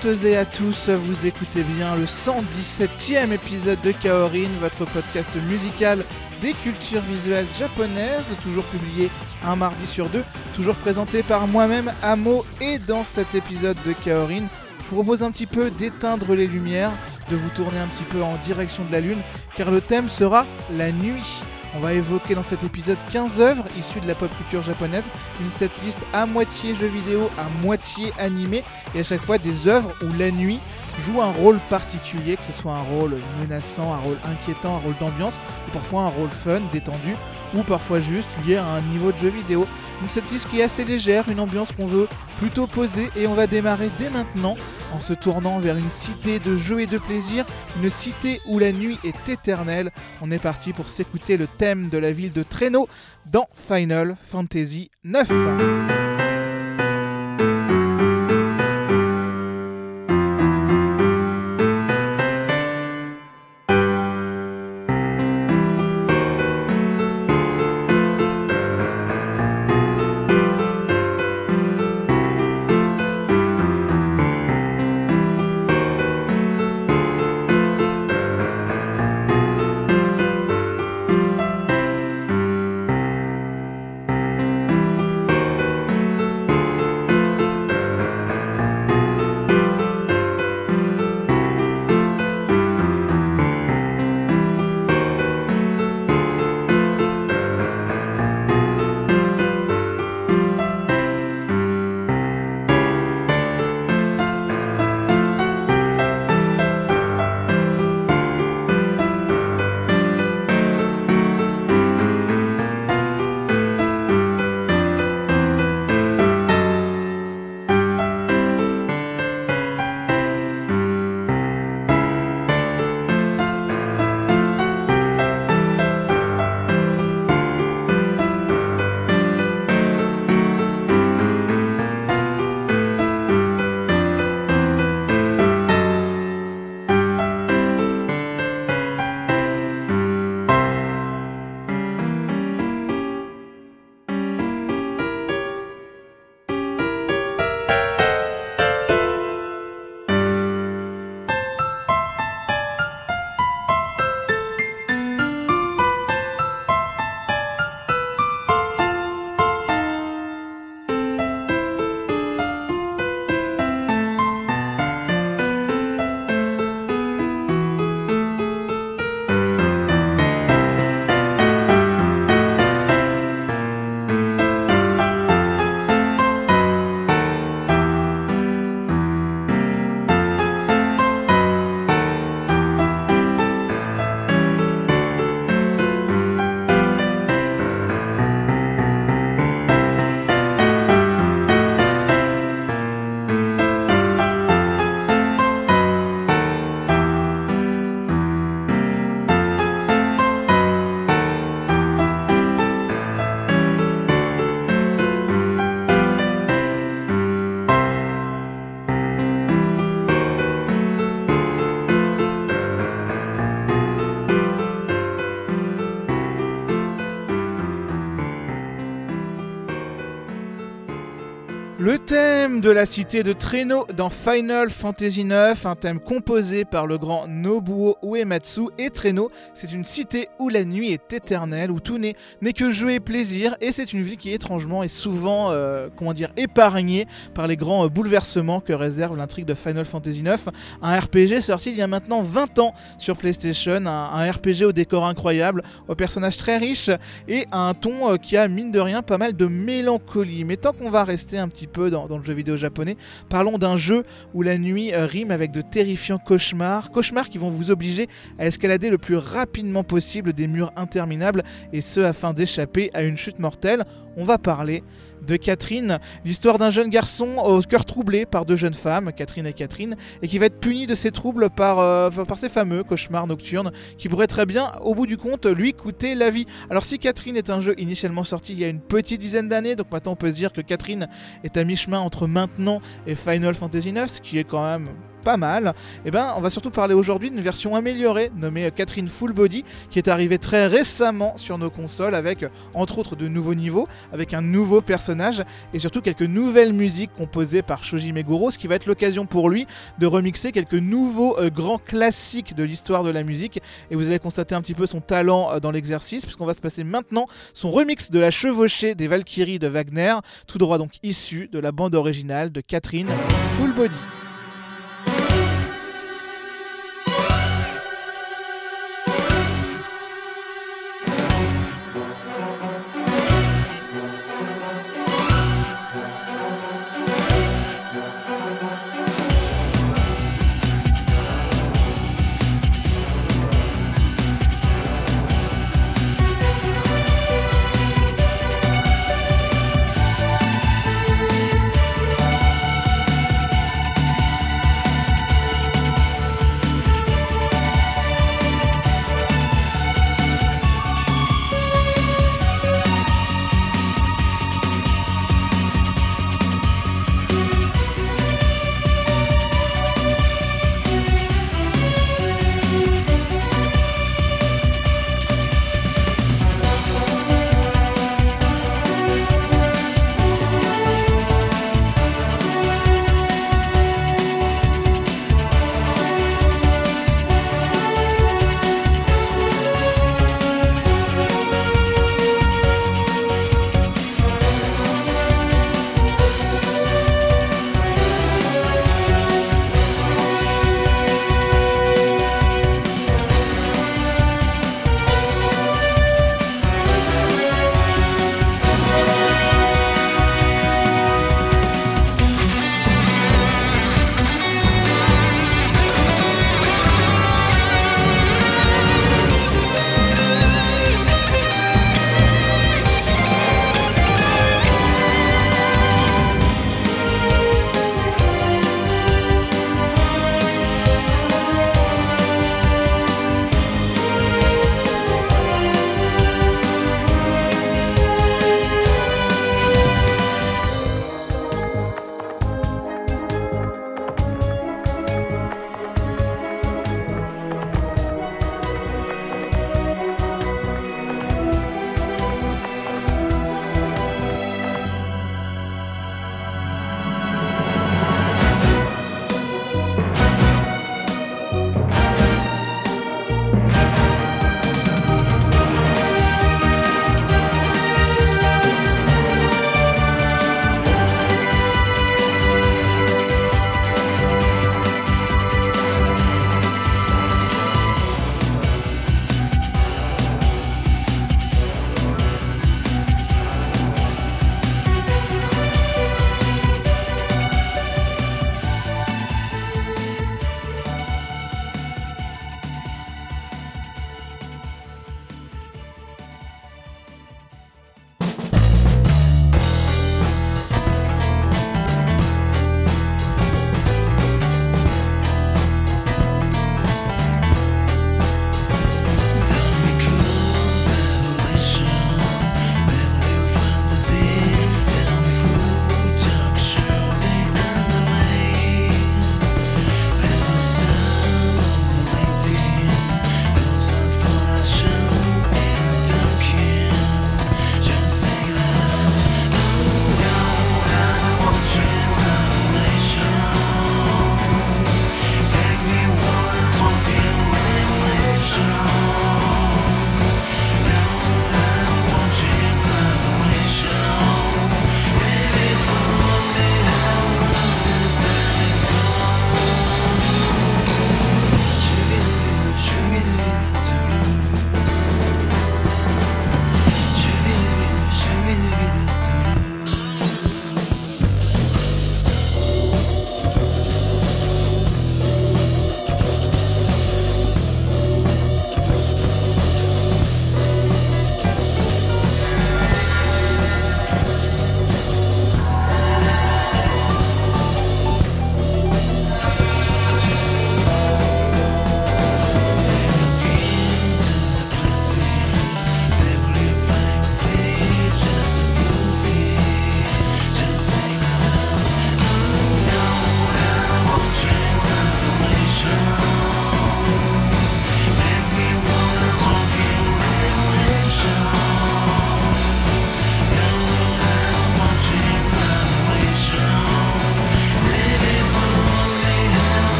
toutes et à tous, vous écoutez bien le 117e épisode de Kaorin, votre podcast musical des cultures visuelles japonaises, toujours publié un mardi sur deux, toujours présenté par moi-même, Amo, et dans cet épisode de Kaorin, je vous propose un petit peu d'éteindre les lumières, de vous tourner un petit peu en direction de la lune, car le thème sera la nuit. On va évoquer dans cet épisode 15 œuvres issues de la pop culture japonaise, une setlist à moitié jeu vidéo, à moitié animé, et à chaque fois des œuvres où la nuit joue un rôle particulier, que ce soit un rôle menaçant, un rôle inquiétant, un rôle d'ambiance, ou parfois un rôle fun, détendu, ou parfois juste lié à un niveau de jeu vidéo. Une setlist qui est assez légère, une ambiance qu'on veut plutôt poser, et on va démarrer dès maintenant en se tournant vers une cité de jeux et de plaisir, une cité où la nuit est éternelle. On est parti pour s'écouter le thème de la ville de Traîneau dans Final Fantasy IX. Thème de la cité de Traîneau dans Final Fantasy IX, un thème composé par le grand Nobuo Uematsu et Traîneau, c'est une cité où la nuit est éternelle, où tout n'est que jeu et plaisir, et c'est une ville qui étrangement est souvent, euh, comment dire, épargnée par les grands euh, bouleversements que réserve l'intrigue de Final Fantasy IX, un RPG sorti il y a maintenant 20 ans sur PlayStation, un, RPG au décor incroyable, aux personnages très riches et à un ton euh, qui a mine de rien pas mal de mélancolie. Mais tant qu'on va rester un petit peu dans, le jeu vidéo japonais. Parlons d'un jeu où la nuit euh, rime avec de terrifiants cauchemars, cauchemars qui vont vous obliger à escalader le plus rapidement possible des murs interminables, et ce afin d'échapper à une chute mortelle. On va parler de Catherine, l'histoire d'un jeune garçon au cœur troublé par deux jeunes femmes, Catherine et Catherine, et qui va être puni de ses troubles par, euh, par ces fameux cauchemars nocturnes qui pourraient très bien, au bout du compte, lui coûter la vie. Alors si Catherine est un jeu initialement sorti il y a une petite dizaine d'années, donc maintenant on peut se dire que Catherine est à mi-chemin entre maintenant et Final Fantasy IX, ce qui est quand même pas mal. Et ben, on va surtout parler aujourd'hui d'une version améliorée nommée Catherine Full Body qui est arrivée très récemment sur nos consoles avec entre autres de nouveaux niveaux, avec un nouveau personnage et surtout quelques nouvelles musiques composées par Shoji Meguro, ce qui va être l'occasion pour lui de remixer quelques nouveaux euh, grands classiques de l'histoire de la musique. Et vous allez constater un petit peu son talent euh, dans l'exercice, puisqu'on va se passer maintenant son remix de la chevauchée des Valkyries de Wagner, tout droit donc issu de la bande originale de Catherine Full Body.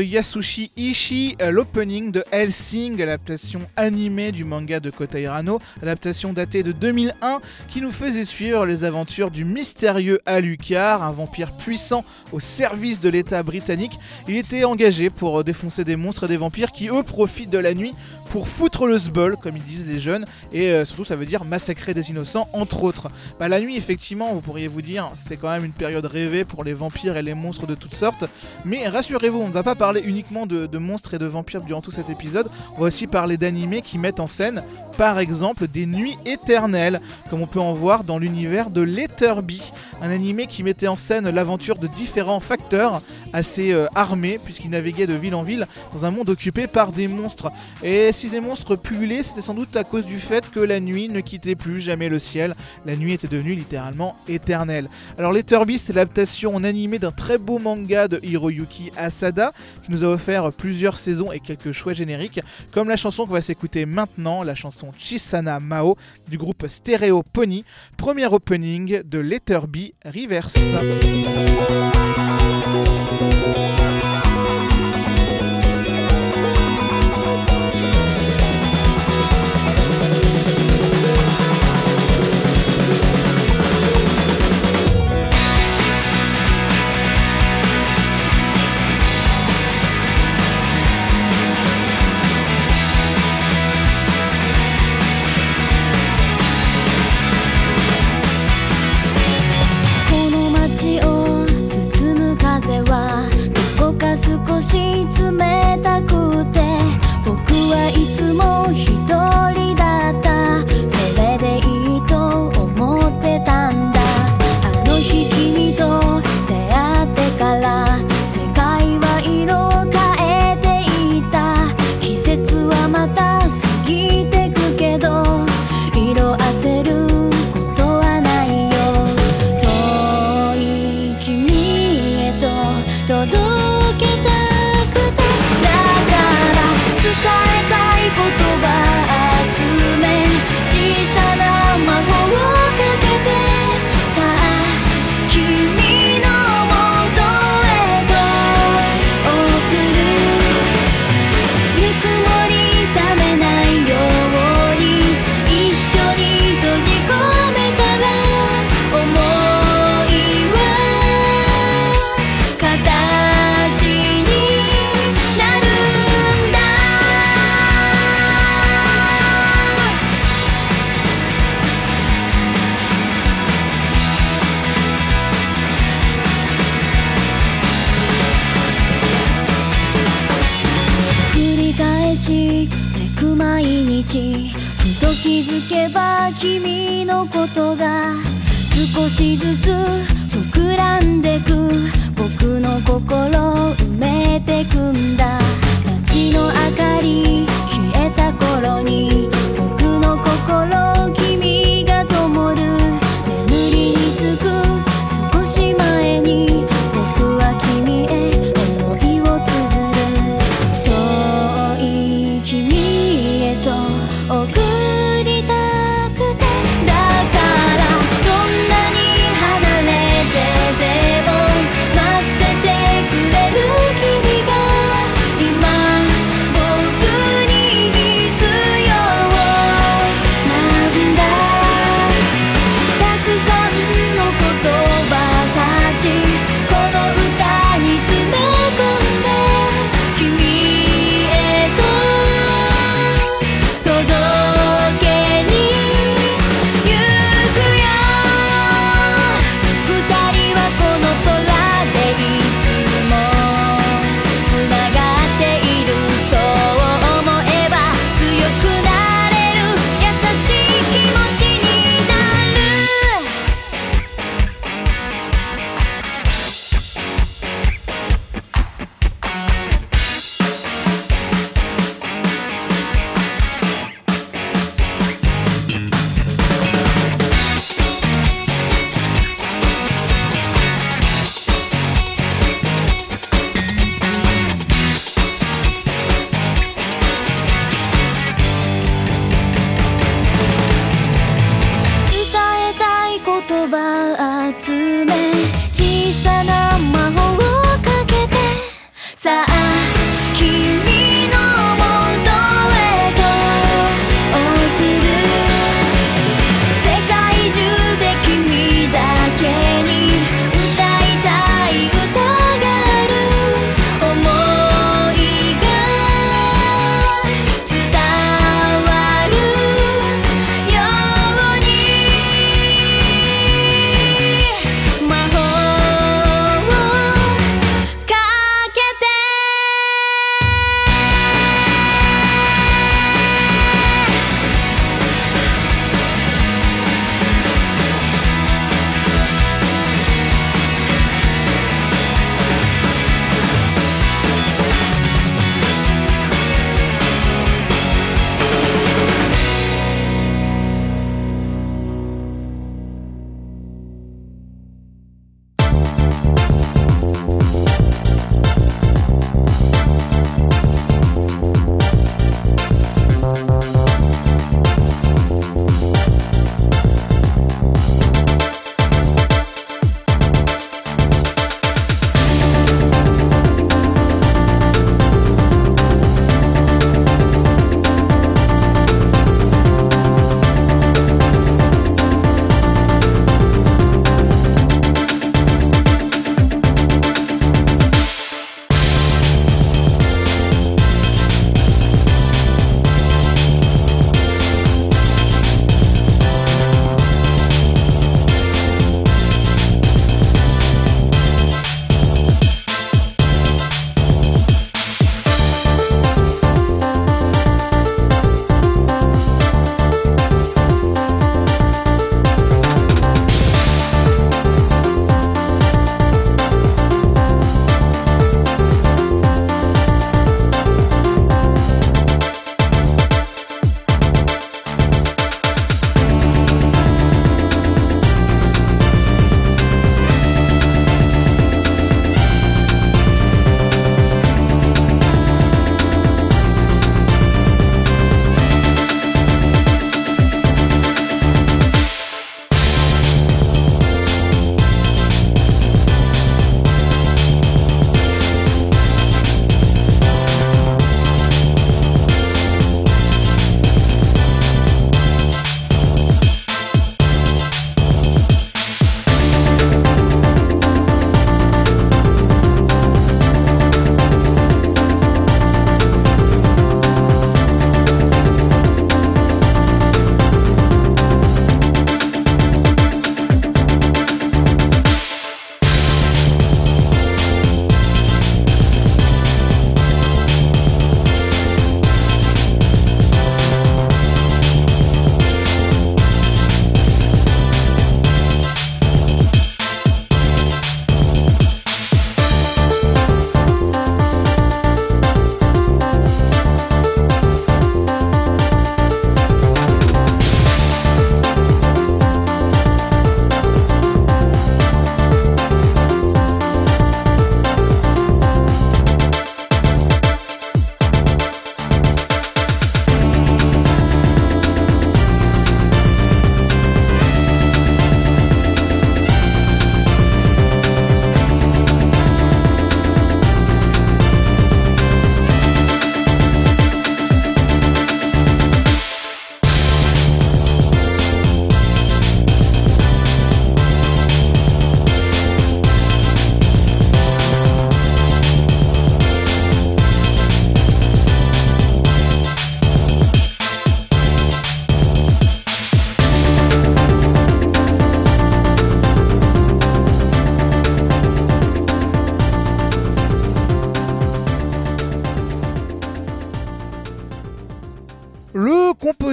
Yasushi Ishii, euh, l'opening de Helsing, adaptation animée du manga de Kota Rano, adaptation datée de 2001 qui nous faisait suivre les aventures du mystérieux Alucard, un vampire puissant au service de l'État britannique. Il était engagé pour défoncer des monstres et des vampires qui eux profitent de la nuit pour foutre le sbol, comme ils disent les jeunes, et euh, surtout ça veut dire massacrer des innocents, entre autres. Bah, la nuit, effectivement, vous pourriez vous dire, c'est quand même une période rêvée pour les vampires et les monstres de toutes sortes, mais rassurez-vous, on ne va pas parler uniquement de, monstres et de vampires durant tout cet épisode, on va aussi parler d'animés qui mettent en scène, par exemple, des nuits éternelles, comme on peut en voir dans l'univers de Letterby, un animé qui mettait en scène l'aventure de différents facteurs assez euh, armés, puisqu'ils naviguaient de ville en ville dans un monde occupé par des monstres. Si ces monstres pullulaient, c'était sans doute à cause du fait que la nuit ne quittait plus jamais le ciel. La nuit était devenue littéralement éternelle. Alors Letterby, c'est l'adaptation en animé d'un très beau manga de Hiroyuki Asada, qui nous a offert plusieurs saisons et quelques chouettes génériques, comme la chanson qu'on va s'écouter maintenant, la chanson Chisana Mao du groupe Stereo Pony, premier opening de Letterby Reverse.「ことが少しずつ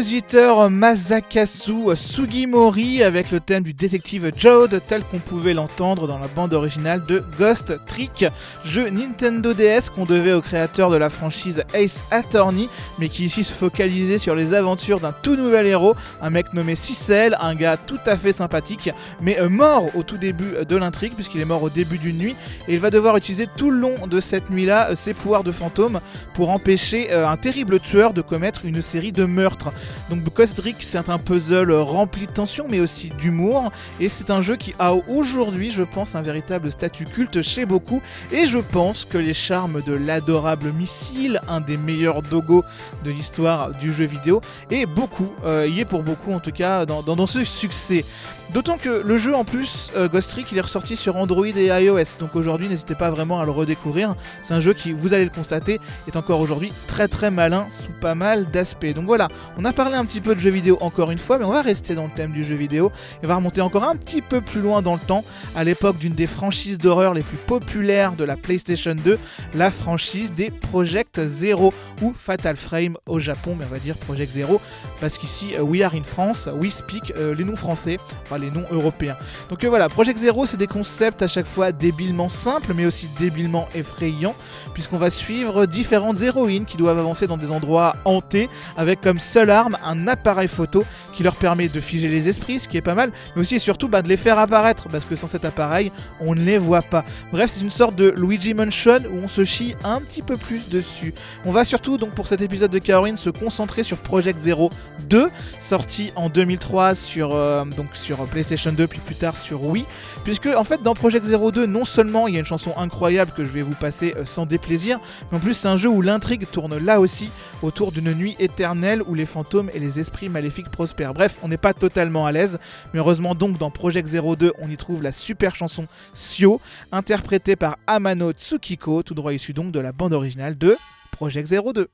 compositeur Masakasu Sugimori avec le thème du détective Jode tel qu'on pouvait l'entendre dans la bande originale de Ghost Trick, jeu Nintendo DS qu'on devait au créateur de la franchise Ace Attorney, mais qui ici se focalisait sur les aventures d'un tout nouvel héros, un mec nommé Cicel, un gars tout à fait sympathique, mais euh, mort au tout début de l'intrigue puisqu'il est mort au début d'une nuit et il va devoir utiliser tout le long de cette nuit-là euh, ses pouvoirs de fantôme pour empêcher euh, un terrible tueur de commettre une série de meurtres. Donc Ghost Trick c'est un puzzle rempli de tension mais aussi d'humour et c'est un jeu qui a aujourd'hui je pense un véritable statut culte chez beaucoup et je pense que les charmes de l'adorable missile, un des meilleurs dogos de l'histoire du jeu vidéo, et beaucoup, euh, y est pour beaucoup en tout cas dans, ce succès. D'autant que le jeu en plus, euh, Ghost Trick, il est ressorti sur Android et iOS, donc aujourd'hui n'hésitez pas vraiment à le redécouvrir. C'est un jeu qui, vous allez le constater, est encore aujourd'hui très très malin sous pas mal d'aspects. Donc voilà, on a parlé un petit peu de jeux vidéo encore une fois, mais on va rester dans le thème du jeu vidéo et on va remonter encore un petit peu plus loin dans le temps, à l'époque d'une des franchises d'horreur les plus populaires de la PlayStation 2, la franchise des Project Zero ou Fatal Frame au Japon, mais on va dire Project Zero parce qu'ici, euh, we are in France, we speak euh, les noms français, enfin les noms européens. Donc euh, voilà, Project Zero, c'est des concepts à chaque fois débilement simples, mais aussi débilement effrayants, puisqu'on va suivre différentes héroïnes qui doivent avancer dans des endroits hantés, avec comme seule arme un appareil photo qui leur permet de figer les esprits, ce qui est pas mal, mais aussi et surtout bah, de les faire apparaître, parce que sans cet appareil, on ne les voit pas. Bref, c'est une sorte de Luigi Mansion où on se chie un petit peu plus dessus. On va surtout, donc pour cet épisode de Caroline, se concentrer sur Project Zero 2, sorti en 2003 sur, euh, donc sur PlayStation 2, puis plus tard sur Wii. Puisque, en fait, dans Project Zero 2, non seulement il y a une chanson incroyable que je vais vous passer euh, sans déplaisir, mais en plus, c'est un jeu où l'intrigue tourne là aussi autour d'une nuit éternelle où les fantômes et les esprits maléfiques prospèrent. Bref, on n'est pas totalement à l'aise, mais heureusement donc dans Project 02, on y trouve la super chanson Sio, interprétée par Amano Tsukiko, tout droit issu donc de la bande originale de Project 02.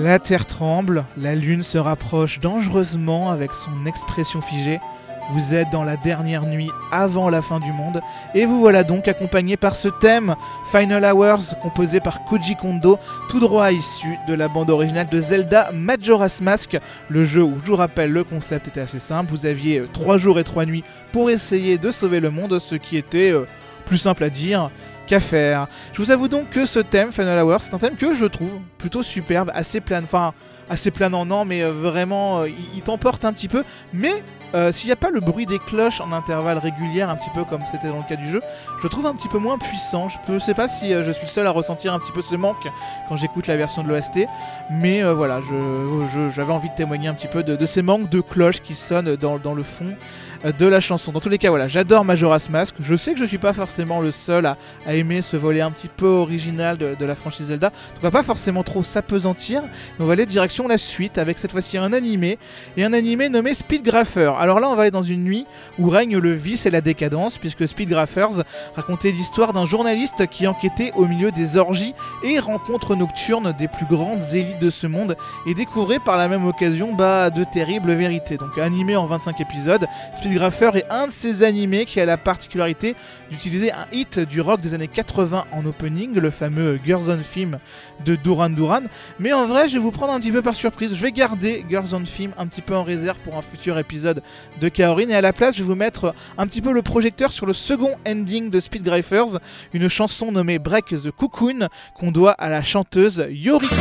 La terre tremble, la lune se rapproche dangereusement avec son expression figée. Vous êtes dans la dernière nuit avant la fin du monde et vous voilà donc accompagné par ce thème Final Hours composé par Koji Kondo, tout droit issu de la bande originale de Zelda Majora's Mask, le jeu où je vous rappelle le concept était assez simple, vous aviez 3 euh, jours et 3 nuits pour essayer de sauver le monde, ce qui était euh, plus simple à dire qu'à faire. Je vous avoue donc que ce thème Final Hours, c'est un thème que je trouve plutôt superbe, assez plein, enfin assez planant non mais euh, vraiment il t'emporte un petit peu mais euh, s'il n'y a pas le bruit des cloches en intervalles réguliers, un petit peu comme c'était dans le cas du jeu, je trouve un petit peu moins puissant. Je ne sais pas si euh, je suis le seul à ressentir un petit peu ce manque quand j'écoute la version de l'OST, mais euh, voilà, j'avais envie de témoigner un petit peu de, ces manques de cloches qui sonnent dans le fond euh, de la chanson. Dans tous les cas, voilà, j'adore Majora's Mask. Je sais que je suis pas forcément le seul à, aimer ce volet un petit peu original de, la franchise Zelda. Donc on va pas forcément trop s'apesantir. On va aller direction la suite avec cette fois-ci un animé et un animé nommé Speedgrapher. Alors là, on va aller dans une nuit où règne le vice et la décadence puisque Speedgraphers racontait l'histoire d'un journaliste qui enquêtait au milieu des orgies et rencontres nocturnes des plus grandes élites de ce monde et découvrait par la même occasion bah, de terribles vérités. Donc animé en 25 épisodes, Speedgrapher est un de ces animés qui a la particularité d'utiliser un hit du rock des années 80 en opening, le fameux Girls on Film de Duran Duran. Mais en vrai, je vais vous prendre un petit peu par surprise. Je vais garder Girls on Film un petit peu en réserve pour un futur épisode de Kaorin. Et à la place, je vais vous mettre un petit peu le projecteur sur le second ending de Speedgraphers, une chanson nommée Break the Cocoon qu'on doit à la chanteuse Yoriko.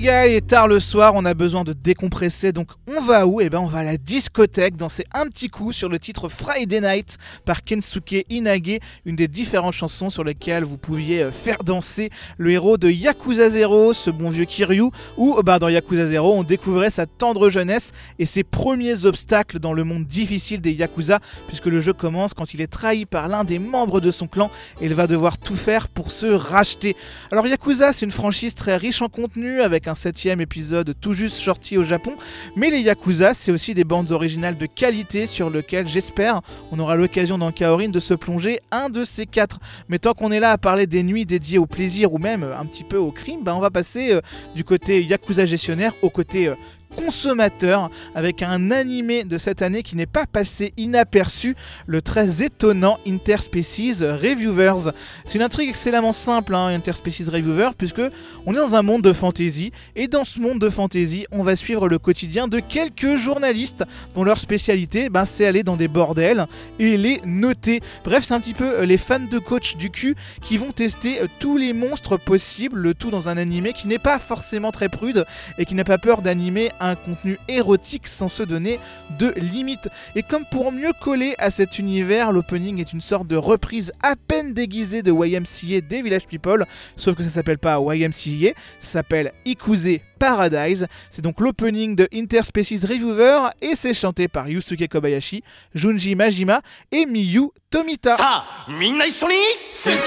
les gars, il est tard le soir, on a besoin de décompresser, donc on va où? Eh ben, on va à la discothèque danser un petit coup sur le titre Friday Night par Kensuke Inage, une des différentes chansons sur lesquelles vous pouviez euh, faire danser le héros de Yakuza Zero, ce bon vieux Kiryu, où oh bah, dans Yakuza Zero, on découvrait sa tendre jeunesse et ses premiers obstacles dans le monde difficile des Yakuza, puisque le jeu commence quand il est trahi par l'un des membres de son clan et il va devoir tout faire pour se racheter. Alors Yakuza c'est une franchise très riche en contenu avec un septième épisode tout juste sorti au Japon. Mais les Yakuza, c'est aussi des bandes originales de qualité sur lesquelles j'espère on aura l'occasion dans Kaorin de se plonger un de ces quatre. Mais tant qu'on est là à parler des nuits dédiées au plaisir ou même un petit peu au crime, bah on va passer euh, du côté Yakuza gestionnaire au côté euh, consommateur avec un animé de cette année qui n'est pas passé inaperçu, le très étonnant Interspecies Reviewers. C'est une intrigue excellemment simple, hein, Interspecies Reviewers, puisque on est dans un monde de fantasy et dans ce monde de fantasy, on va suivre le quotidien de quelques journalistes dont leur spécialité, ben, c'est aller dans des bordels et les noter. Bref, c'est un petit peu euh, les fans de coach du cul qui vont tester euh, tous les monstres possibles, le tout dans un animé qui n'est pas forcément très prude et qui n'a pas peur d'animer un contenu érotique sans se donner de limites. Et comme pour mieux coller à cet univers, l'opening est une sorte de reprise à peine déguisée de YMCA des Village People, sauf que ça s'appelle pas YMCA, ça s'appelle Ikuze Paradise. C'est donc l'opening de Interspecies Reviewer et c'est chanté par Yusuke Kobayashi, Junji Majima et Miyu Tomita. さあみんな一緒にスケベが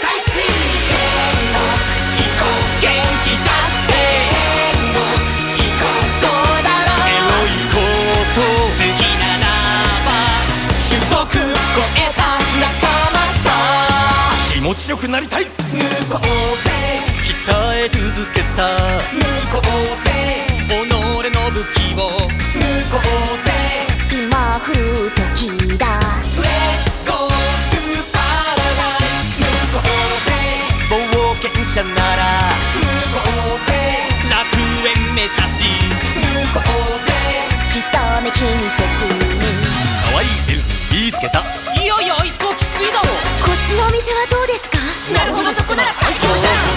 大好き 持ちよくなりたい。向こうぜ鍛え続けた。向こうぜ己の武器を。向こうぜ今降る時だ。Let's go to paradise 向こうぜ冒険者なら。向こうぜ楽園目指し。向こうぜひとめ気にせずに。可愛いエルフ見つけた。いやいやあいつはきついだろこっちのお店はどうですか？なるほどそこなら最強じゃん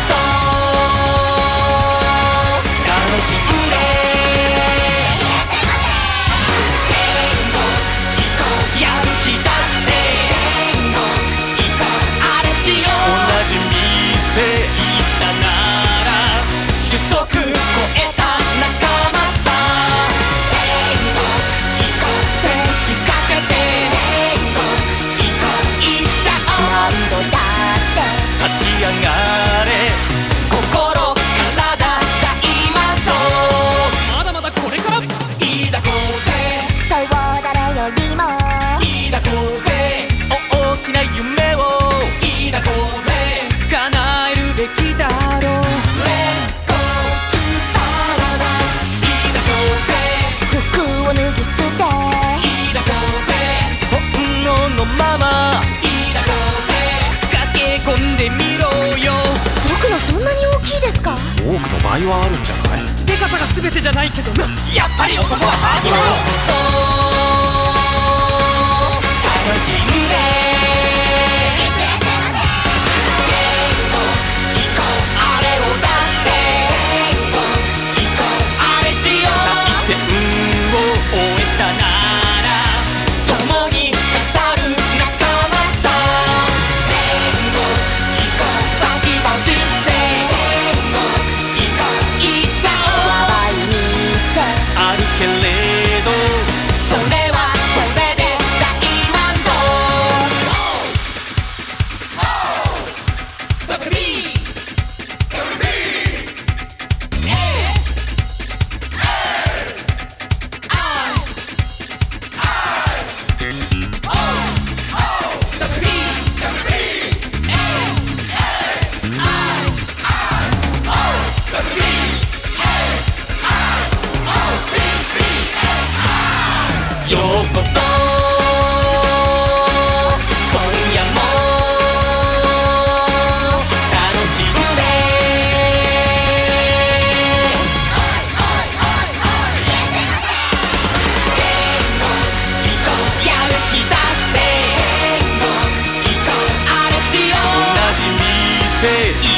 tape.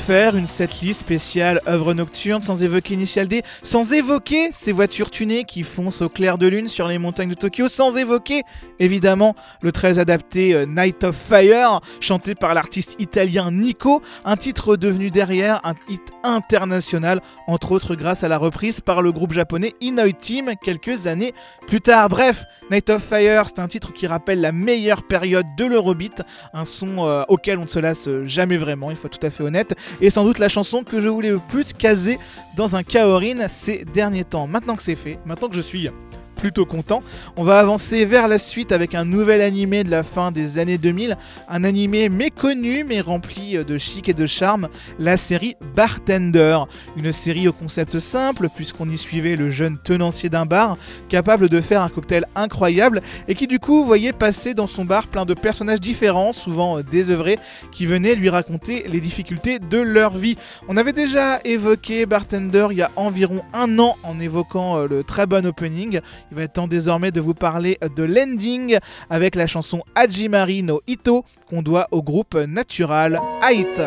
Faire une setlist spéciale œuvre nocturne sans évoquer Initial D, sans évoquer ces voitures tunées qui foncent au clair de lune sur les montagnes de Tokyo, sans évoquer évidemment le très adapté euh, Night of Fire, chanté par l'artiste italien Nico, un titre devenu derrière un hit international, entre autres grâce à la reprise par le groupe japonais Inoi Team quelques années plus tard. Bref, Night of Fire, c'est un titre qui rappelle la meilleure période de l'Eurobeat, un son euh, auquel on ne se lasse jamais vraiment, il faut être tout à fait honnête, et sans doute la chanson que je voulais le plus caser dans un Kaorin ces derniers temps. Maintenant que c'est fait, maintenant que je suis plutôt content. On va avancer vers la suite avec un nouvel animé de la fin des années 2000, un animé méconnu mais rempli de chic et de charme, la série Bartender, une série au concept simple puisqu'on y suivait le jeune tenancier d'un bar capable de faire un cocktail incroyable et qui du coup voyait passer dans son bar plein de personnages différents, souvent euh, désœuvrés, qui venaient lui raconter les difficultés de leur vie. On avait déjà évoqué Bartender il y a environ un an en évoquant euh, le très bon opening. Il va être temps désormais de vous parler de l'ending avec la chanson Hajimari no Ito qu'on doit au groupe Natural Height.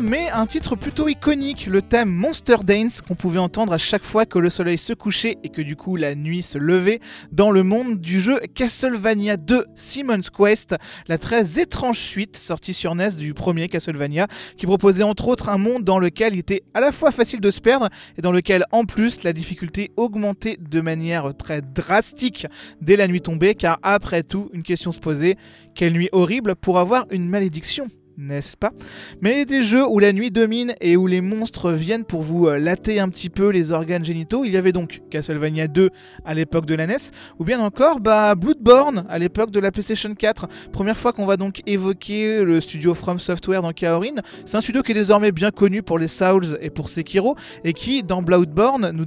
Mais un titre plutôt iconique, le thème Monster Dance qu'on pouvait entendre à chaque fois que le soleil se couchait et que du coup la nuit se levait dans le monde du jeu Castlevania 2 Simon's Quest, la très étrange suite sortie sur NES du premier Castlevania, qui proposait entre autres un monde dans lequel il était à la fois facile de se perdre et dans lequel en plus la difficulté augmentait de manière très drastique dès la nuit tombée, car après tout, une question se posait, quelle nuit horrible pour avoir une malédiction n'est-ce pas? Mais des jeux où la nuit domine et où les monstres viennent pour vous euh, latter un petit peu les organes génitaux, il y avait donc Castlevania 2 à l'époque de la NES, ou bien encore bah, Bloodborne à l'époque de la PlayStation 4. Première fois qu'on va donc évoquer le studio From Software dans Kaorin. C'est un studio qui est désormais bien connu pour les Souls et pour Sekiro, et qui, dans Bloodborne, nous,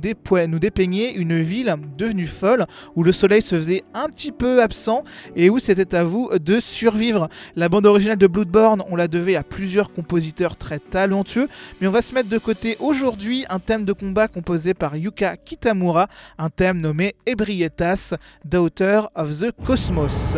dépeignait une ville devenue folle, où le soleil se faisait un petit peu absent, et où c'était à vous de survivre. La bande originale de Bloodborne, on la devait à plusieurs compositeurs très talentueux, mais on va se mettre de côté aujourd'hui un thème de combat composé par Yuka Kitamura, un thème nommé Ebrietas, Daughter of the Cosmos.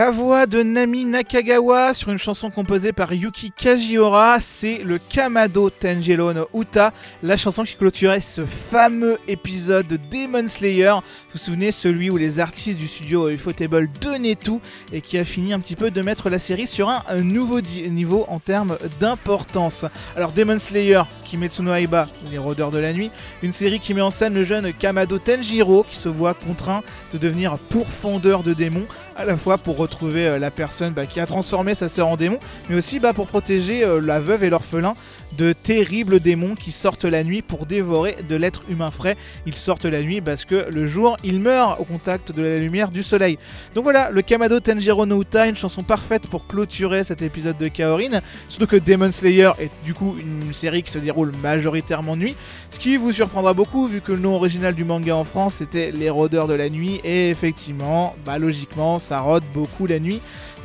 La voix de Nami Nakagawa sur une chanson composée par Yuki Kajiura, c'est le Kamado Tangelo no Uta, la chanson qui clôturait ce fameux épisode de Demon Slayer. Vous vous souvenez, celui où les artistes du studio Ufotable donnaient tout et qui a fini un petit peu de mettre la série sur un, nouveau niveau en termes d'importance. Alors Demon Slayer, Kimetsu Aiba, les rôdeurs de la nuit, une série qui met en scène le jeune Kamado Tenjiro qui se voit contraint de devenir pourfendeur de démons à la fois pour retrouver euh, la personne bah, qui a transformé sa sœur en démon, mais aussi bah, pour protéger euh, la veuve et l'orphelin de terribles démons qui sortent la nuit pour dévorer de l'être humain frais. Ils sortent la nuit parce que le jour, ils meurent au contact de la lumière du soleil. Donc voilà, le Kamado Tenjiro no Uta, une chanson parfaite pour clôturer cet épisode de Kaorin. Surtout que Demon Slayer est du coup une série qui se déroule majoritairement nuit, ce qui vous surprendra beaucoup vu que le nom original du manga en France c'était Les Rôdeurs de la Nuit, et effectivement, bah logiquement, ça rôde beaucoup la nuit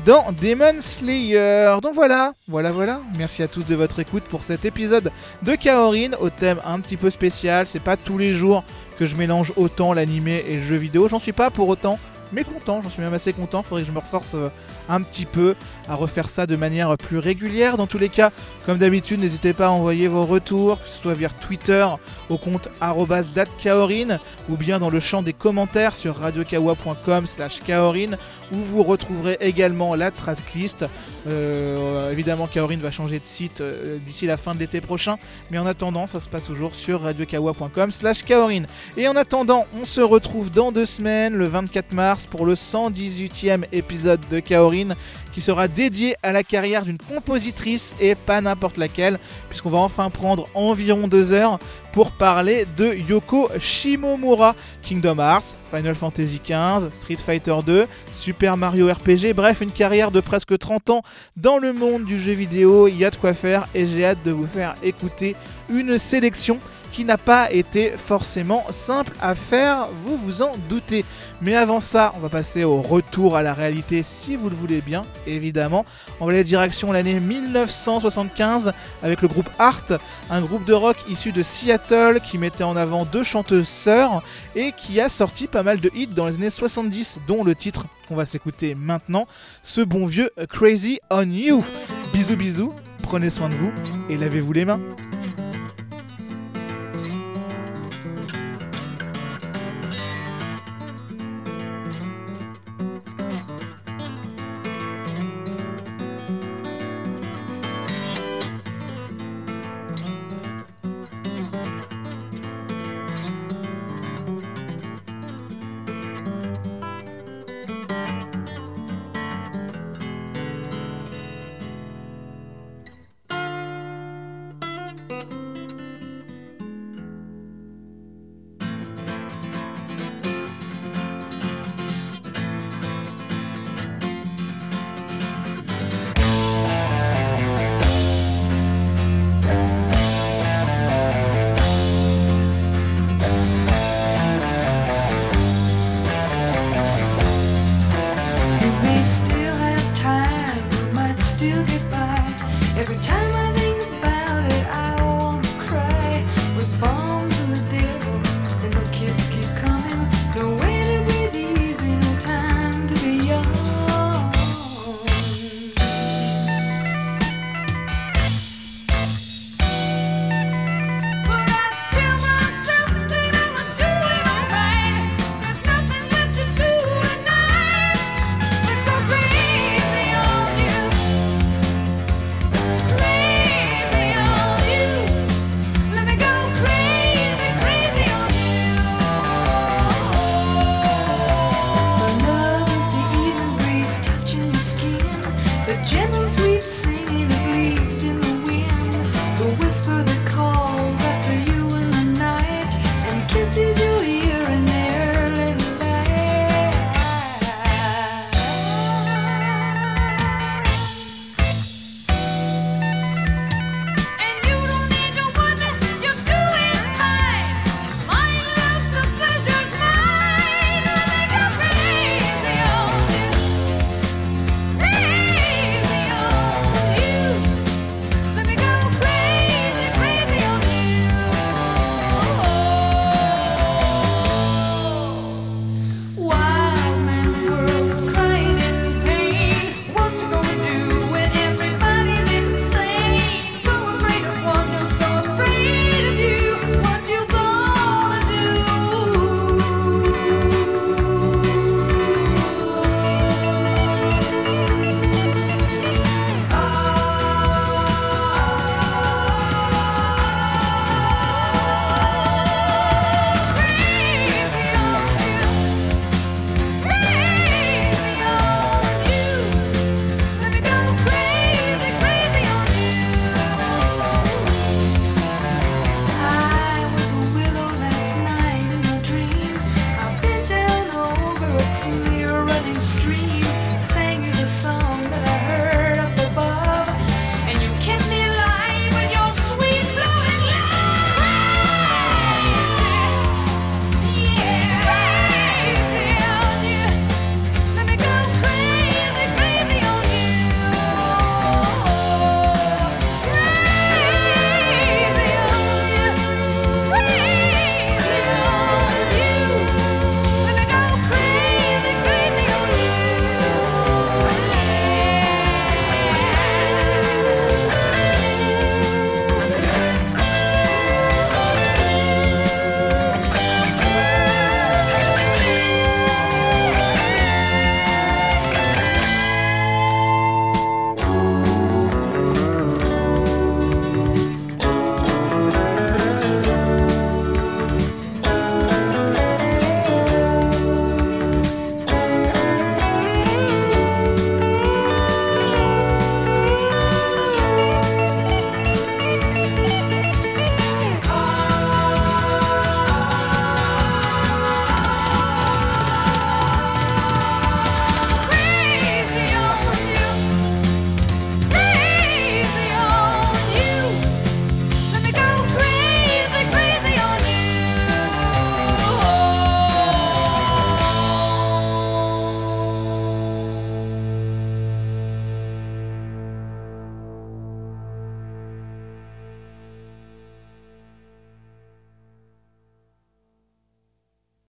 dans Demon Slayer. Donc voilà, voilà, voilà. Merci à tous de votre écoute pour cet épisode de Kaorin au thème un petit peu spécial. C'est pas tous les jours que je mélange autant l'animé et le jeu vidéo. J'en suis pas pour autant, mais content. J'en suis même assez content. Faudrait que je me reforce euh, un petit peu à refaire ça de manière plus régulière. Dans tous les cas, comme d'habitude, n'hésitez pas à envoyer vos retours, que ce soit via Twitter au compte datkaorin ou bien dans le champ des commentaires sur radiokawa.com slash kaorin où vous retrouverez également la tracklist. Euh, évidemment, Kaorin va changer de site euh, d'ici la fin de l'été prochain, mais en attendant, ça se passe toujours sur radiokawa.com slash kaorin. Et en attendant, on se retrouve dans deux semaines, le 24 mars, pour le 118e épisode de Kaorin, qui sera dédié à la carrière d'une compositrice et pas n'importe laquelle, puisqu'on va enfin prendre environ deux heures pour parler de Yoko Shimomura, Kingdom Hearts, Final Fantasy XV, Street Fighter 2, Super Mario RPG, bref, une carrière de presque 30 ans dans le monde du jeu vidéo, il y a de quoi faire et j'ai hâte de vous faire écouter une sélection qui n'a pas été forcément simple à faire, vous vous en doutez. Mais avant ça, on va passer au retour à la réalité si vous le voulez bien, évidemment. On va aller direction l'année 1975 avec le groupe Art, un groupe de rock issu de Seattle qui mettait en avant deux chanteuses sœurs et qui a sorti pas mal de hits dans les années 70, dont le titre qu'on va s'écouter maintenant, ce bon vieux Crazy on You. Bisous bisous, prenez soin de vous et lavez-vous les mains.